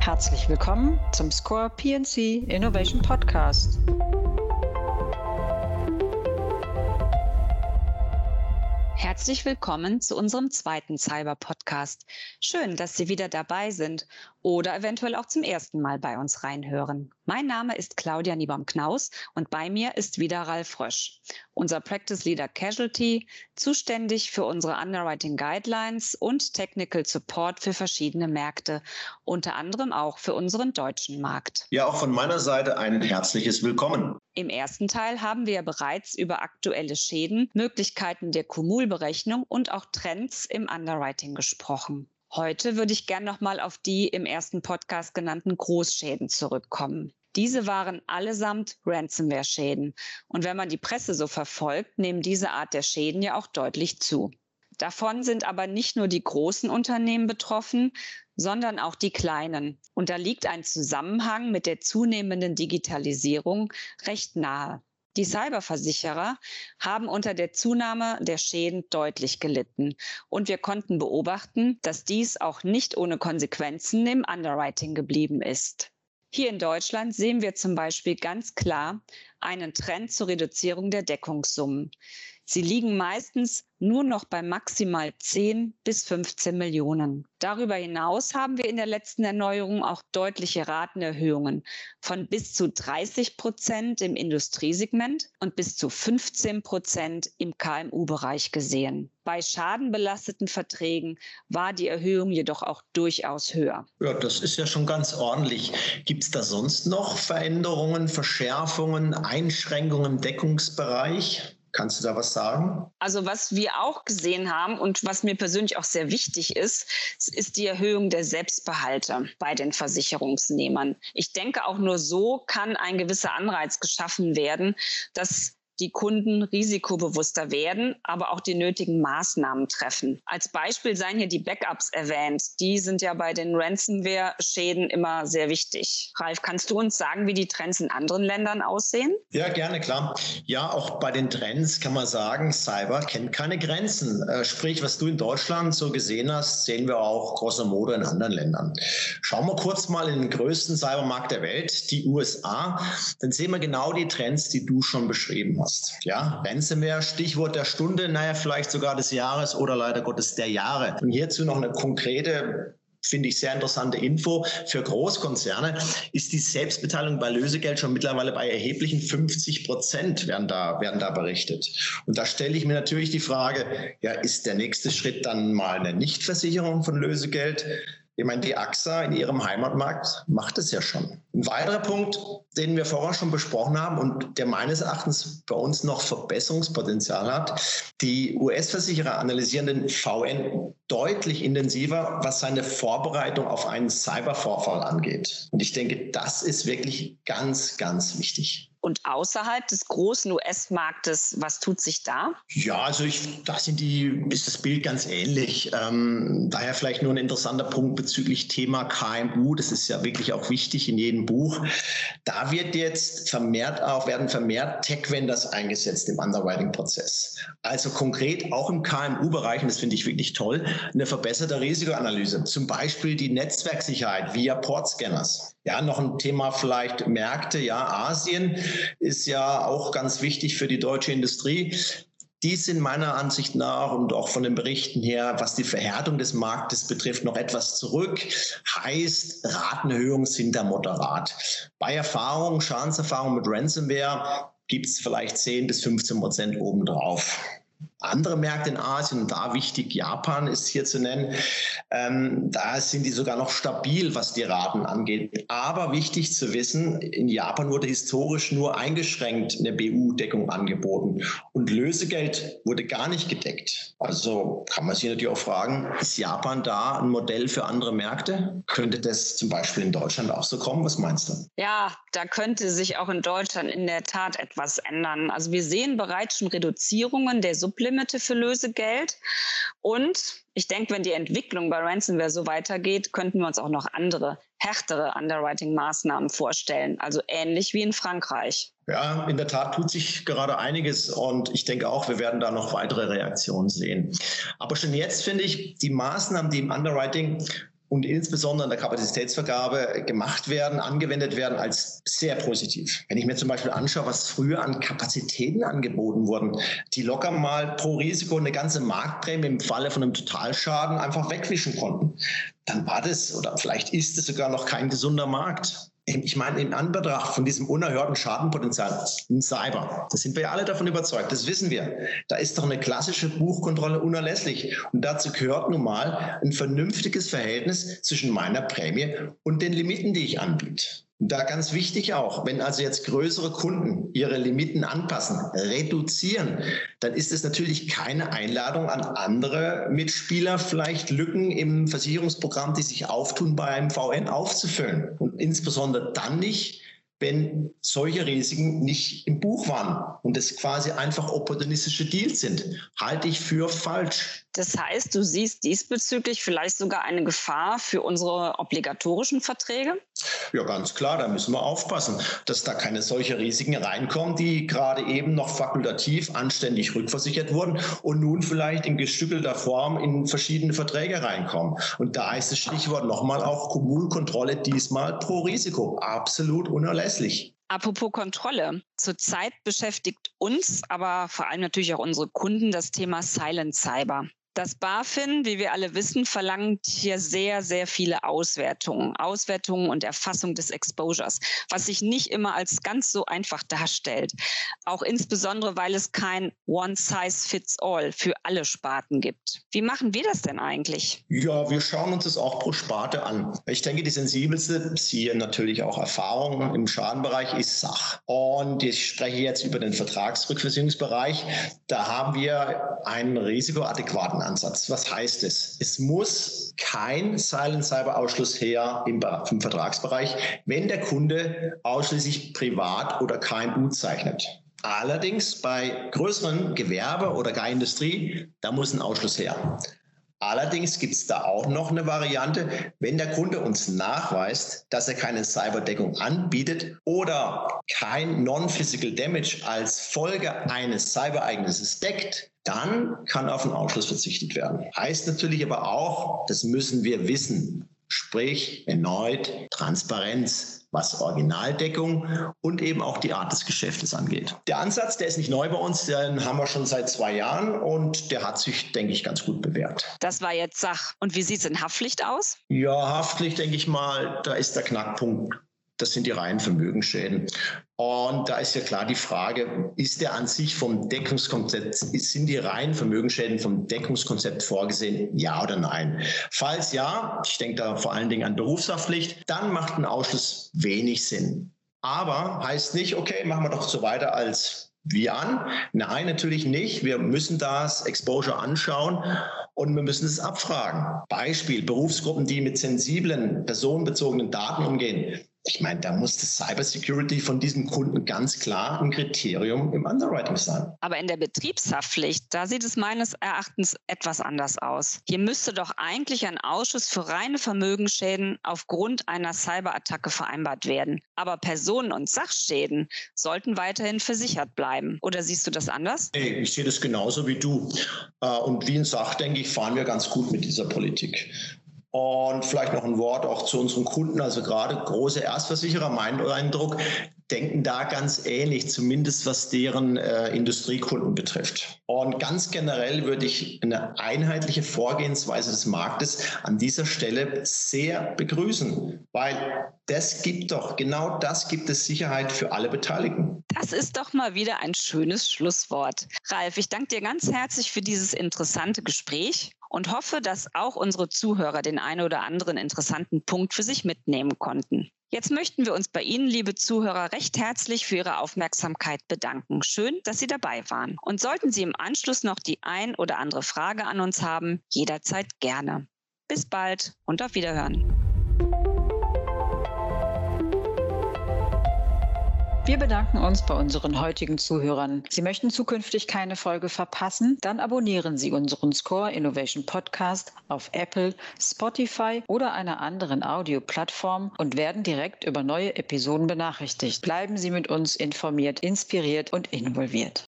Herzlich willkommen zum Score PNC Innovation Podcast. Herzlich willkommen zu unserem zweiten Cyber-Podcast. Schön, dass Sie wieder dabei sind oder eventuell auch zum ersten Mal bei uns reinhören. Mein Name ist Claudia Niebaum-Knaus und bei mir ist wieder Ralf Rösch, unser Practice Leader Casualty, zuständig für unsere Underwriting Guidelines und Technical Support für verschiedene Märkte, unter anderem auch für unseren deutschen Markt. Ja, auch von meiner Seite ein herzliches Willkommen. Im ersten Teil haben wir bereits über aktuelle Schäden, Möglichkeiten der Kumulberechnung und auch Trends im Underwriting gesprochen. Heute würde ich gern nochmal auf die im ersten Podcast genannten Großschäden zurückkommen. Diese waren allesamt Ransomware-Schäden. Und wenn man die Presse so verfolgt, nehmen diese Art der Schäden ja auch deutlich zu. Davon sind aber nicht nur die großen Unternehmen betroffen, sondern auch die kleinen. Und da liegt ein Zusammenhang mit der zunehmenden Digitalisierung recht nahe. Die Cyberversicherer haben unter der Zunahme der Schäden deutlich gelitten. Und wir konnten beobachten, dass dies auch nicht ohne Konsequenzen im Underwriting geblieben ist. Hier in Deutschland sehen wir zum Beispiel ganz klar einen Trend zur Reduzierung der Deckungssummen. Sie liegen meistens nur noch bei maximal 10 bis 15 Millionen. Darüber hinaus haben wir in der letzten Erneuerung auch deutliche Ratenerhöhungen von bis zu 30 Prozent im Industriesegment und bis zu 15 Prozent im KMU-Bereich gesehen. Bei schadenbelasteten Verträgen war die Erhöhung jedoch auch durchaus höher. Ja, das ist ja schon ganz ordentlich. Gibt es da sonst noch Veränderungen, Verschärfungen, Einschränkungen im Deckungsbereich? Kannst du da was sagen? Also was wir auch gesehen haben und was mir persönlich auch sehr wichtig ist, ist die Erhöhung der Selbstbehalte bei den Versicherungsnehmern. Ich denke, auch nur so kann ein gewisser Anreiz geschaffen werden, dass die Kunden risikobewusster werden, aber auch die nötigen Maßnahmen treffen. Als Beispiel seien hier die Backups erwähnt. Die sind ja bei den Ransomware-Schäden immer sehr wichtig. Ralf, kannst du uns sagen, wie die Trends in anderen Ländern aussehen? Ja, gerne, klar. Ja, auch bei den Trends kann man sagen, Cyber kennt keine Grenzen. Äh, sprich, was du in Deutschland so gesehen hast, sehen wir auch grosso modo in anderen Ländern. Schauen wir kurz mal in den größten Cybermarkt der Welt, die USA. Dann sehen wir genau die Trends, die du schon beschrieben hast hast. Ja, Ransomware, Stichwort der Stunde, naja, vielleicht sogar des Jahres oder leider Gottes der Jahre. Und hierzu noch eine konkrete finde ich sehr interessante Info. Für Großkonzerne ist die Selbstbeteiligung bei Lösegeld schon mittlerweile bei erheblichen 50 Prozent werden da, werden da berichtet. Und da stelle ich mir natürlich die Frage, ja, ist der nächste Schritt dann mal eine Nichtversicherung von Lösegeld? Ich meine, die AXA in ihrem Heimatmarkt macht es ja schon. Ein weiterer Punkt, den wir vorher schon besprochen haben und der meines Erachtens bei uns noch Verbesserungspotenzial hat, die US-Versicherer analysieren den VN deutlich intensiver, was seine Vorbereitung auf einen Cybervorfall angeht. Und ich denke, das ist wirklich ganz, ganz wichtig. Und außerhalb des großen US-Marktes, was tut sich da? Ja, also ich, da sind die, ist das Bild ganz ähnlich. Ähm, daher vielleicht nur ein interessanter Punkt bezüglich Thema KMU. Das ist ja wirklich auch wichtig in jedem Buch. Da wird jetzt vermehrt auch, werden vermehrt Tech-Vendors eingesetzt im Underwriting-Prozess. Also konkret auch im KMU-Bereich, und das finde ich wirklich toll, eine verbesserte Risikoanalyse. Zum Beispiel die Netzwerksicherheit via Portscanners. Ja, noch ein Thema vielleicht Märkte. Ja, Asien ist ja auch ganz wichtig für die deutsche Industrie. Die sind meiner Ansicht nach und auch von den Berichten her, was die Verhärtung des Marktes betrifft, noch etwas zurück. Heißt, Ratenerhöhungen sind da moderat. Bei Erfahrung, Schadenserfahrung mit Ransomware gibt es vielleicht 10 bis 15 Prozent obendrauf andere Märkte in Asien, da wichtig, Japan ist hier zu nennen, ähm, da sind die sogar noch stabil, was die Raten angeht. Aber wichtig zu wissen, in Japan wurde historisch nur eingeschränkt eine BU-Deckung angeboten und Lösegeld wurde gar nicht gedeckt. Also kann man sich natürlich auch fragen, ist Japan da ein Modell für andere Märkte? Könnte das zum Beispiel in Deutschland auch so kommen? Was meinst du? Ja, da könnte sich auch in Deutschland in der Tat etwas ändern. Also wir sehen bereits schon Reduzierungen der Sublimite für Lösegeld. Und ich denke, wenn die Entwicklung bei Ransomware so weitergeht, könnten wir uns auch noch andere, härtere Underwriting-Maßnahmen vorstellen. Also ähnlich wie in Frankreich. Ja, in der Tat tut sich gerade einiges und ich denke auch, wir werden da noch weitere Reaktionen sehen. Aber schon jetzt finde ich, die Maßnahmen, die im Underwriting und insbesondere in der Kapazitätsvergabe gemacht werden, angewendet werden als sehr positiv. Wenn ich mir zum Beispiel anschaue, was früher an Kapazitäten angeboten wurden, die locker mal pro Risiko eine ganze Marktprämie im Falle von einem Totalschaden einfach wegwischen konnten, dann war das oder vielleicht ist es sogar noch kein gesunder Markt ich meine, in Anbetracht von diesem unerhörten Schadenpotenzial in Cyber, da sind wir ja alle davon überzeugt, das wissen wir. Da ist doch eine klassische Buchkontrolle unerlässlich. Und dazu gehört nun mal ein vernünftiges Verhältnis zwischen meiner Prämie und den Limiten, die ich anbiete. Da ganz wichtig auch, wenn also jetzt größere Kunden ihre Limiten anpassen, reduzieren, dann ist es natürlich keine Einladung an andere Mitspieler, vielleicht Lücken im Versicherungsprogramm, die sich auftun, bei einem VN aufzufüllen. Und insbesondere dann nicht, wenn solche Risiken nicht im Buch waren und es quasi einfach opportunistische Deals sind, halte ich für falsch. Das heißt, du siehst diesbezüglich vielleicht sogar eine Gefahr für unsere obligatorischen Verträge? Ja, ganz klar, da müssen wir aufpassen, dass da keine solche Risiken reinkommen, die gerade eben noch fakultativ anständig rückversichert wurden und nun vielleicht in gestückelter Form in verschiedene Verträge reinkommen. Und da ist das Stichwort nochmal auch Kommunenkontrolle diesmal pro Risiko. Absolut unerlässlich. Apropos Kontrolle. Zurzeit beschäftigt uns, aber vor allem natürlich auch unsere Kunden das Thema Silent Cyber. Das BaFin, wie wir alle wissen, verlangt hier sehr, sehr viele Auswertungen, Auswertungen und Erfassung des Exposures, was sich nicht immer als ganz so einfach darstellt. Auch insbesondere, weil es kein One-Size-Fits-All für alle Sparten gibt. Wie machen wir das denn eigentlich? Ja, wir schauen uns das auch pro Sparte an. Ich denke, die sensibelste, siehe natürlich auch Erfahrung im Schadenbereich, ist Sach. Und ich spreche jetzt über den Vertragsrückversicherungsbereich. Da haben wir einen risikoadäquaten Ansatz. Was heißt es? Es muss kein Silent Cyber Ausschluss her im, im Vertragsbereich, wenn der Kunde ausschließlich privat oder KMU zeichnet. Allerdings bei größeren Gewerbe oder gar Industrie, da muss ein Ausschluss her. Allerdings gibt es da auch noch eine Variante, wenn der Kunde uns nachweist, dass er keine Cyberdeckung anbietet oder kein Non-Physical Damage als Folge eines Cybereignisses deckt, dann kann auf den Ausschluss verzichtet werden. Heißt natürlich aber auch, das müssen wir wissen. Sprich, erneut Transparenz, was Originaldeckung und eben auch die Art des Geschäftes angeht. Der Ansatz, der ist nicht neu bei uns, den haben wir schon seit zwei Jahren und der hat sich, denke ich, ganz gut bewährt. Das war jetzt Sach. Und wie sieht es in Haftpflicht aus? Ja, Haftpflicht, denke ich mal, da ist der Knackpunkt das sind die reinen Vermögensschäden. Und da ist ja klar die Frage, ist der an sich vom Deckungskonzept, sind die reinen Vermögensschäden vom Deckungskonzept vorgesehen? Ja oder nein? Falls ja, ich denke da vor allen Dingen an Berufshaftpflicht, dann macht ein Ausschluss wenig Sinn. Aber heißt nicht, okay, machen wir doch so weiter als wie an? Nein, natürlich nicht. Wir müssen das Exposure anschauen und wir müssen es abfragen. Beispiel, Berufsgruppen, die mit sensiblen, personenbezogenen Daten umgehen. Ich meine, da muss das Cybersecurity von diesem Kunden ganz klar ein Kriterium im Underwriting sein. Aber in der Betriebshaftpflicht, da sieht es meines Erachtens etwas anders aus. Hier müsste doch eigentlich ein Ausschuss für reine Vermögensschäden aufgrund einer Cyberattacke vereinbart werden. Aber Personen- und Sachschäden sollten weiterhin versichert bleiben. Oder siehst du das anders? Nee, ich sehe das genauso wie du. Äh, und wie in Sach, denke ich, fahren wir ganz gut mit dieser Politik. Und vielleicht noch ein Wort auch zu unseren Kunden, also gerade große Erstversicherer, mein Eindruck, denken da ganz ähnlich, zumindest was deren äh, Industriekunden betrifft. Und ganz generell würde ich eine einheitliche Vorgehensweise des Marktes an dieser Stelle sehr begrüßen, weil das gibt doch, genau das gibt es Sicherheit für alle Beteiligten. Das ist doch mal wieder ein schönes Schlusswort. Ralf, ich danke dir ganz herzlich für dieses interessante Gespräch und hoffe, dass auch unsere Zuhörer den einen oder anderen interessanten Punkt für sich mitnehmen konnten. Jetzt möchten wir uns bei Ihnen, liebe Zuhörer, recht herzlich für Ihre Aufmerksamkeit bedanken. Schön, dass Sie dabei waren. Und sollten Sie im Anschluss noch die ein oder andere Frage an uns haben, jederzeit gerne. Bis bald und auf Wiederhören. Wir bedanken uns bei unseren heutigen Zuhörern. Sie möchten zukünftig keine Folge verpassen? Dann abonnieren Sie unseren Score Innovation Podcast auf Apple, Spotify oder einer anderen Audioplattform und werden direkt über neue Episoden benachrichtigt. Bleiben Sie mit uns informiert, inspiriert und involviert.